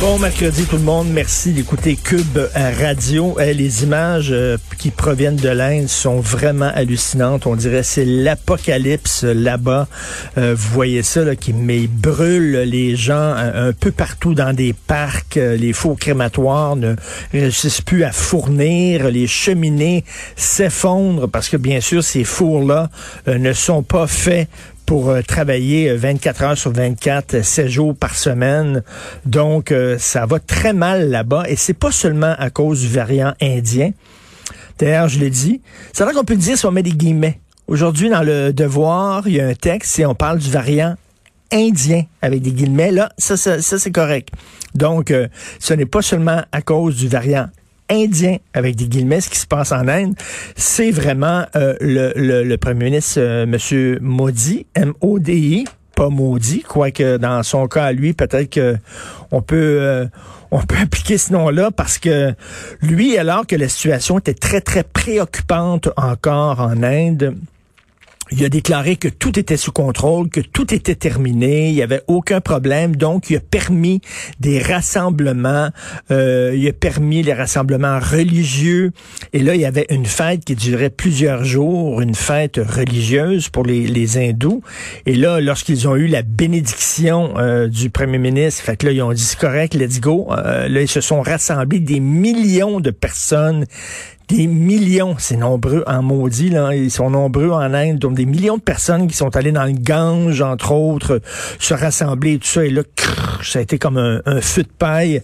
Bon mercredi tout le monde, merci d'écouter Cube Radio. Eh, les images euh, qui proviennent de l'Inde sont vraiment hallucinantes. On dirait c'est l'apocalypse là-bas. Euh, vous voyez ça là, qui brûle les gens un, peu partout dans des parcs. Euh, les fours crématoires ne réussissent plus à fournir. Les cheminées s'effondrent parce que bien sûr ces fours-là euh, ne sont pas faits pour euh, travailler 24 heures sur 24, 7 jours par semaine. Donc, euh, ça va très mal là-bas. Et c'est pas seulement à cause du variant indien. D'ailleurs, je l'ai dit. C'est vrai qu'on peut le dire si on met des guillemets. Aujourd'hui, dans le Devoir, il y a un texte et on parle du variant indien avec des guillemets. Là, ça, ça, ça c'est correct. Donc, euh, ce n'est pas seulement à cause du variant indien avec des guillemets, ce qui se passe en Inde, c'est vraiment euh, le, le, le, premier ministre, euh, Monsieur Modi, M-O-D-I, pas maudit, quoique dans son cas lui, peut-être que on peut euh, on peut appliquer ce nom-là parce que lui, alors que la situation était très, très préoccupante encore en Inde, il a déclaré que tout était sous contrôle, que tout était terminé, il n'y avait aucun problème. Donc, il a permis des rassemblements, euh, il a permis les rassemblements religieux. Et là, il y avait une fête qui durait plusieurs jours, une fête religieuse pour les, les hindous. Et là, lorsqu'ils ont eu la bénédiction euh, du premier ministre, fait que là, ils ont dit correct, let's go. Euh, là, ils se sont rassemblés des millions de personnes des millions, c'est nombreux en maudit, là, ils sont nombreux en Inde, donc des millions de personnes qui sont allées dans le Gange, entre autres, se rassembler tout ça, et là, crrr, ça a été comme un, un feu de paille.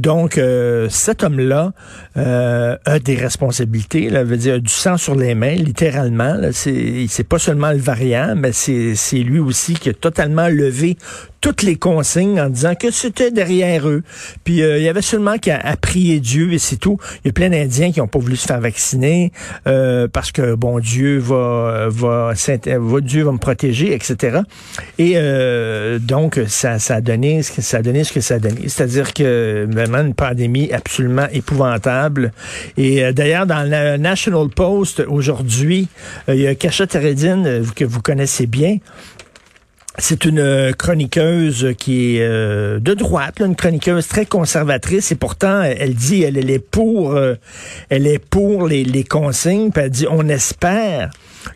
Donc, euh, cet homme-là euh, a des responsabilités, là, veut dire du sang sur les mains, littéralement. C'est, pas seulement le variant, mais c'est, c'est lui aussi qui a totalement levé toutes les consignes en disant que c'était derrière eux. Puis euh, il y avait seulement qu'à à prier Dieu et c'est tout. Il y a plein d'Indiens qui n'ont pas voulu se faire vacciner euh, parce que bon Dieu va va, Dieu va me protéger, etc. Et euh, donc ça ça a donné ce que ça a donné ce que ça a donné. C'est-à-dire que vraiment une pandémie absolument épouvantable. Et euh, d'ailleurs dans le National Post aujourd'hui, euh, il y a Kacha Teredine que vous connaissez bien c'est une chroniqueuse qui est euh, de droite, une chroniqueuse très conservatrice et pourtant elle dit elle, elle est pour euh, elle est pour les, les consignes, puis elle dit on espère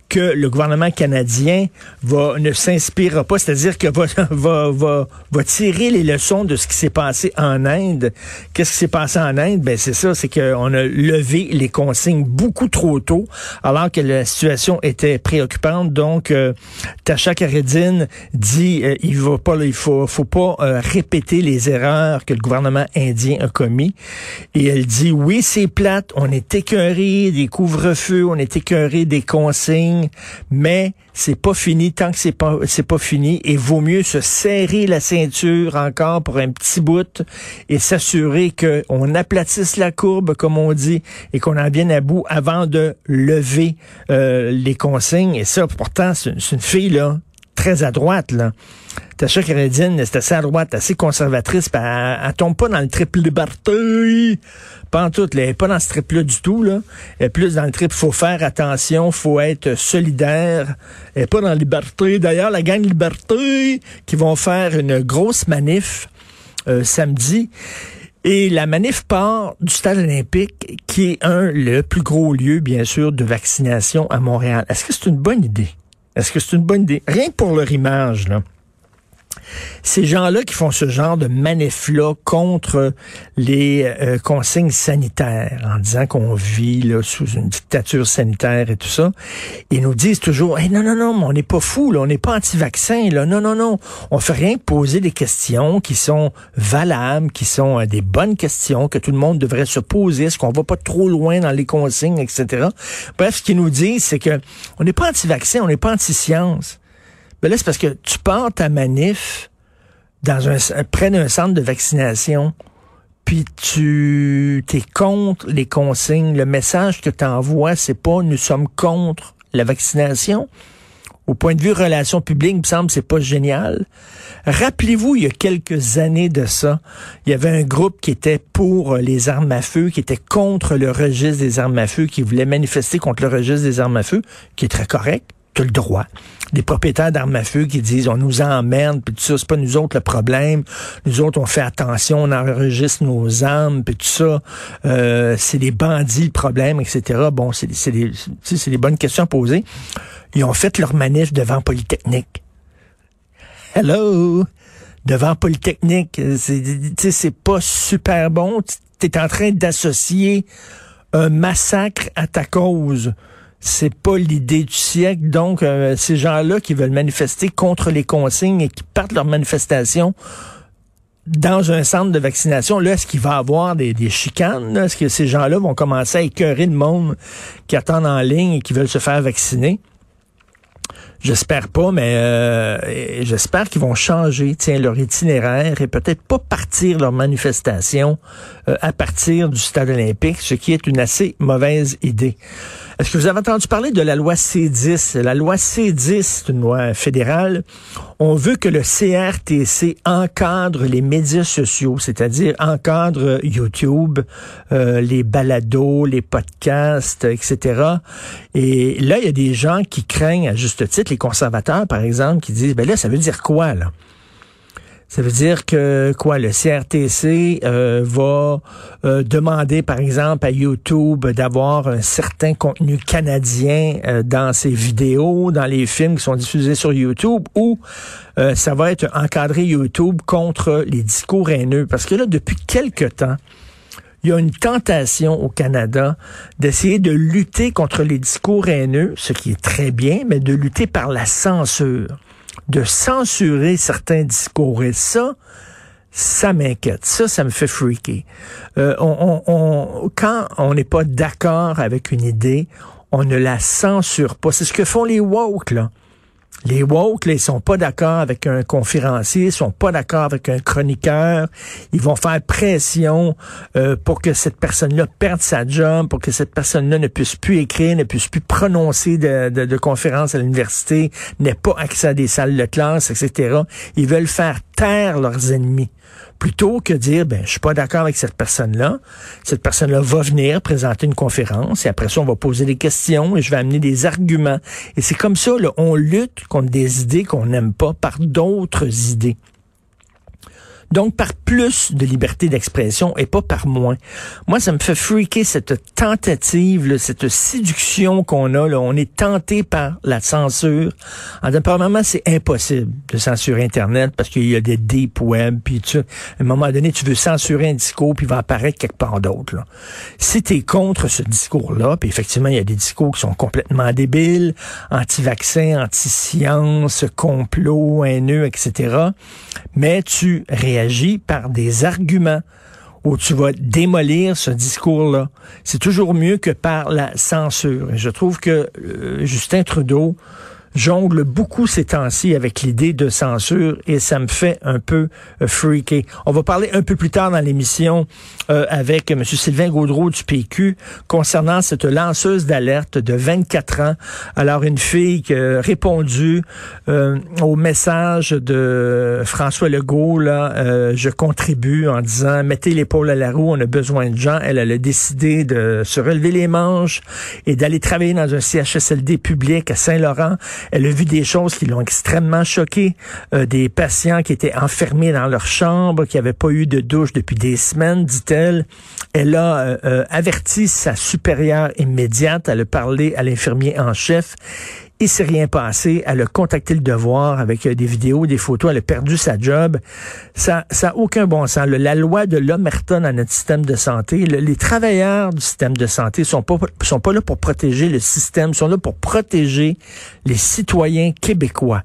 que le gouvernement canadien va ne s'inspirera pas, c'est-à-dire que va, va, va, va tirer les leçons de ce qui s'est passé en Inde. Qu'est-ce qui s'est passé en Inde? Ben c'est ça, c'est qu'on a levé les consignes beaucoup trop tôt, alors que la situation était préoccupante. Donc, euh, Tasha Karedine dit euh, il va pas, il faut, faut pas euh, répéter les erreurs que le gouvernement indien a commis. Et elle dit oui, c'est plate, on est écœuré des couvre-feux, on est écœuré des consignes, mais c'est pas fini tant que c'est pas c'est pas fini et vaut mieux se serrer la ceinture encore pour un petit bout et s'assurer que on aplatisse la courbe comme on dit et qu'on en vienne à bout avant de lever euh, les consignes. Et ça pourtant c'est une fille là très à droite là Tasha Canadienne, c'est assez à droite, assez conservatrice, pis elle, tombe pas dans le triple liberté. Pas en tout, elle est pas dans ce triple-là du tout, là. Elle est plus dans le triple, faut faire attention, faut être solidaire. Elle est pas dans la liberté. D'ailleurs, la gang Liberté, qui vont faire une grosse manif euh, samedi. Et la manif part du stade olympique, qui est un, le plus gros lieu, bien sûr, de vaccination à Montréal. Est-ce que c'est une bonne idée? Est-ce que c'est une bonne idée? Rien que pour leur image, là ces gens-là qui font ce genre de manif-là contre les euh, consignes sanitaires, en disant qu'on vit là, sous une dictature sanitaire et tout ça, ils nous disent toujours hey, non, non, non, on n'est pas fou, on n'est pas anti-vaccin, là, non, non, non. On fait rien poser des questions qui sont valables, qui sont euh, des bonnes questions que tout le monde devrait se poser. Est-ce qu'on va pas trop loin dans les consignes, etc. Bref, ce qu'ils nous disent, c'est que on n'est pas anti-vaccin, on n'est pas anti-science. Ben là, c'est parce que tu pars ta manif dans un, près d'un centre de vaccination, puis tu es contre les consignes. Le message que tu envoies, c'est pas nous sommes contre la vaccination. Au point de vue relations publiques, il me semble c'est pas génial. Rappelez-vous, il y a quelques années de ça, il y avait un groupe qui était pour les armes à feu, qui était contre le registre des armes à feu, qui voulait manifester contre le registre des armes à feu, qui est très correct tu le droit. Des propriétaires d'armes à feu qui disent on nous emmerde, puis tout ça, c'est pas nous autres le problème. Nous autres, on fait attention, on enregistre nos armes, puis tout ça, euh, c'est les bandits le problème, etc. Bon, c'est des, des bonnes questions à poser. Ils ont fait leur manif devant Polytechnique. Hello! Devant Polytechnique. C'est pas super bon. Tu es en train d'associer un massacre à ta cause c'est pas l'idée du siècle. Donc, euh, ces gens-là qui veulent manifester contre les consignes et qui partent leur manifestation dans un centre de vaccination, là, est-ce qu'il va y avoir des, chicanes? Est-ce que ces gens-là vont commencer à écœurer le monde qui attendent en ligne et qui veulent se faire vacciner? J'espère pas, mais euh, j'espère qu'ils vont changer tiens, leur itinéraire et peut-être pas partir leur manifestation euh, à partir du stade olympique, ce qui est une assez mauvaise idée. Est-ce que vous avez entendu parler de la loi C10? La loi C10, c'est une loi fédérale. On veut que le CRTC encadre les médias sociaux, c'est-à-dire encadre YouTube, euh, les balados, les podcasts, etc. Et là, il y a des gens qui craignent, à juste titre, les conservateurs, par exemple, qui disent, ben là, ça veut dire quoi, là? Ça veut dire que quoi le CRTC euh, va euh, demander par exemple à YouTube d'avoir un certain contenu canadien euh, dans ses vidéos, dans les films qui sont diffusés sur YouTube ou ça va être encadré YouTube contre les discours haineux. Parce que là depuis quelque temps il y a une tentation au Canada d'essayer de lutter contre les discours haineux, ce qui est très bien, mais de lutter par la censure de censurer certains discours. Et ça, ça m'inquiète. Ça, ça me fait freaker. Euh, on, on, quand on n'est pas d'accord avec une idée, on ne la censure pas. C'est ce que font les woke, là. Les woke, là, ils sont pas d'accord avec un conférencier, ils sont pas d'accord avec un chroniqueur. Ils vont faire pression euh, pour que cette personne-là perde sa job, pour que cette personne-là ne puisse plus écrire, ne puisse plus prononcer de, de, de conférences à l'université, n'ait pas accès à des salles de classe, etc. Ils veulent faire taire leurs ennemis plutôt que dire ben je suis pas d'accord avec cette personne-là. Cette personne-là va venir présenter une conférence et après ça on va poser des questions et je vais amener des arguments. Et c'est comme ça là, on lutte contre des idées qu'on n'aime pas par d'autres idées. Donc, par plus de liberté d'expression et pas par moins. Moi, ça me fait freaker cette tentative, cette séduction qu'on a. Là. On est tenté par la censure. En moment, c'est impossible de censurer Internet parce qu'il y a des deep web. Puis tu, à un moment donné, tu veux censurer un discours puis il va apparaître quelque part d'autre. Si tu es contre ce discours-là, puis effectivement, il y a des discours qui sont complètement débiles, anti-vaccin, anti-science, complot, haineux, etc. Mais tu réagis par des arguments où tu vas démolir ce discours-là. C'est toujours mieux que par la censure. Et je trouve que euh, Justin Trudeau jongle beaucoup ces temps-ci avec l'idée de censure et ça me fait un peu euh, freaker. On va parler un peu plus tard dans l'émission euh, avec M. Sylvain Gaudreau du PQ concernant cette lanceuse d'alerte de 24 ans. Alors, une fille qui a répondu euh, au message de François Legault, là, je contribue en disant, mettez l'épaule à la roue, on a besoin de gens. Elle, elle a décidé de se relever les manches et d'aller travailler dans un CHSLD public à Saint-Laurent. Elle a vu des choses qui l'ont extrêmement choquée, euh, des patients qui étaient enfermés dans leur chambre, qui n'avaient pas eu de douche depuis des semaines, dit-elle. Elle a euh, euh, averti sa supérieure immédiate, elle a parlé à l'infirmier en chef il s'est rien passé. Elle a contacté le devoir avec euh, des vidéos, des photos. Elle a perdu sa job. Ça, ça aucun bon sens. La loi de l'omerta dans notre système de santé. les travailleurs du système de santé sont pas sont pas là pour protéger le système, sont là pour protéger les citoyens québécois.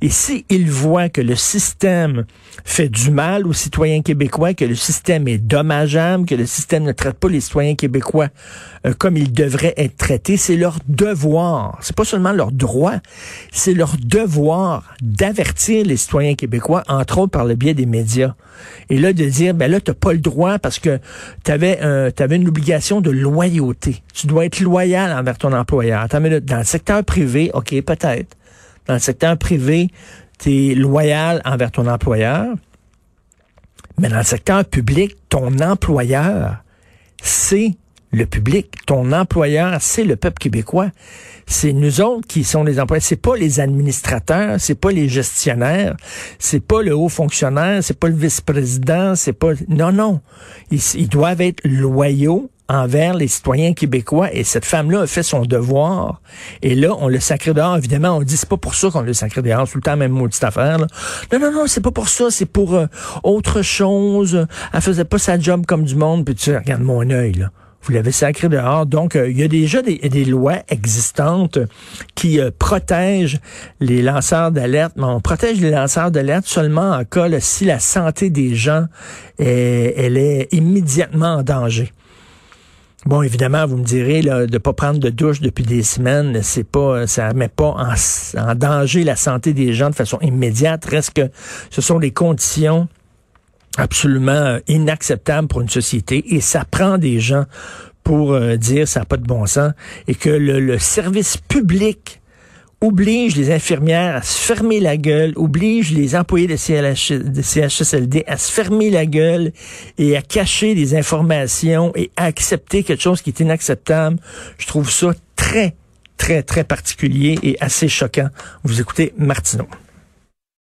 Et s'ils voient que le système fait du mal aux citoyens québécois, que le système est dommageable, que le système ne traite pas les citoyens québécois euh, comme ils devraient être traités, c'est leur devoir. C'est pas seulement leur droit, c'est leur devoir d'avertir les citoyens québécois, entre autres par le biais des médias. Et là, de dire, ben là, t'as pas le droit parce que t'avais euh, avais une obligation de loyauté. Tu dois être loyal envers ton employeur. Dans le secteur privé, OK, peut-être. Dans le secteur privé, tu es loyal envers ton employeur. Mais dans le secteur public, ton employeur, c'est le public. Ton employeur, c'est le peuple québécois. C'est nous autres qui sont les employeurs. C'est pas les administrateurs, c'est pas les gestionnaires, c'est pas le haut fonctionnaire, c'est pas le vice-président, c'est pas. Non, non. ils doivent être loyaux envers les citoyens québécois et cette femme-là a fait son devoir. Et là, on le sacré dehors. Évidemment, on dit c'est pas pour ça qu'on le sacré dehors. Tout le temps, même maudite affaire. Là. Non, non, non, c'est pas pour ça. C'est pour euh, autre chose. Elle faisait pas sa job comme du monde. Puis tu regarde mon œil, là. Vous l'avez sacré dehors. Donc, euh, il y a déjà des, lois existantes qui euh, protègent les lanceurs d'alerte, mais on protège les lanceurs d'alerte seulement en cas si la santé des gens est, elle est immédiatement en danger. Bon, évidemment, vous me direz là, de pas prendre de douche depuis des semaines, c'est pas, ça met pas en, danger la santé des gens de façon immédiate. Reste que ce sont des conditions absolument euh, inacceptables pour une société et ça prend des gens pour euh, dire ça n'a pas de bon sens et que le service public oblige les infirmières à se fermer la gueule, oblige les employés de, CHSLD à se fermer la gueule et à cacher des informations et à accepter quelque chose qui est inacceptable. Je trouve ça très, très, très particulier et assez choquant. Vous écoutez Martineau.